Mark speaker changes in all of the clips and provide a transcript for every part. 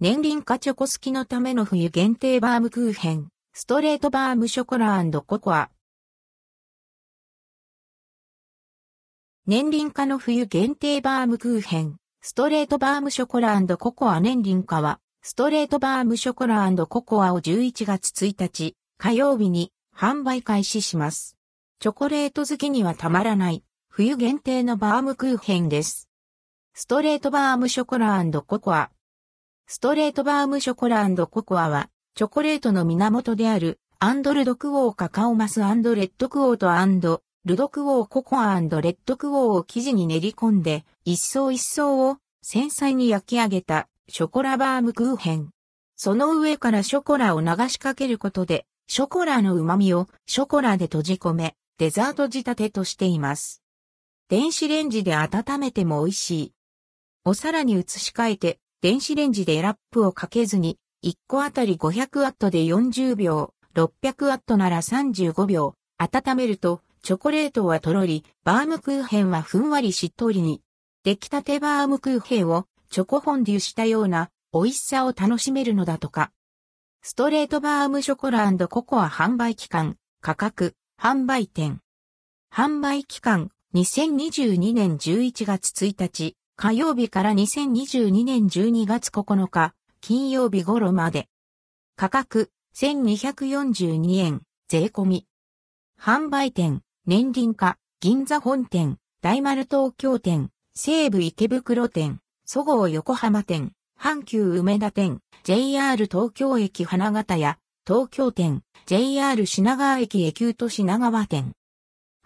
Speaker 1: 年輪化チョコ好きのための冬限定バームクーヘン、ストレートバームショコラココア。年輪化の冬限定バームクーヘン、ストレートバームショコラココア年輪化は、ストレートバームショコラココアを11月1日、火曜日に販売開始します。チョコレート好きにはたまらない、冬限定のバームクーヘンです。ストレートバームショコラココア。ストレートバームショコラココアは、チョコレートの源である、アンドルドクオーカカオマスレッドクオーとアンド、ルドクオーココアレッドクオーを生地に練り込んで、一層一層を繊細に焼き上げたショコラバームクーヘン。その上からショコラを流しかけることで、ショコラの旨味をショコラで閉じ込め、デザート仕立てとしています。電子レンジで温めても美味しい。お皿に移し替えて電子レンジでラップをかけずに、1個あたり500ワットで40秒、600ワットなら35秒、温めると、チョコレートはとろり、バームクーヘンはふんわりしっとりに。出来たてバームクーヘンをチョコフォンデュしたような美味しさを楽しめるのだとか。ストレートバームショコラココア販売期間、価格、販売店。販売期間、2022年11月1日、火曜日から2022年12月9日、金曜日頃まで。価格、1242円、税込み。販売店、年輪化、銀座本店、大丸東京店、西武池袋店、そごう横浜店、阪急梅田店、JR 東京駅花形屋、東京店、JR 品川駅駅急と品川店。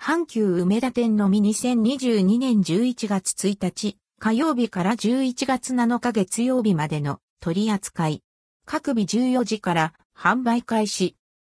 Speaker 1: 阪急梅田店のみ2022年11月1日、火曜日から11月7日月曜日までの取り扱い。各日14時から販売開始。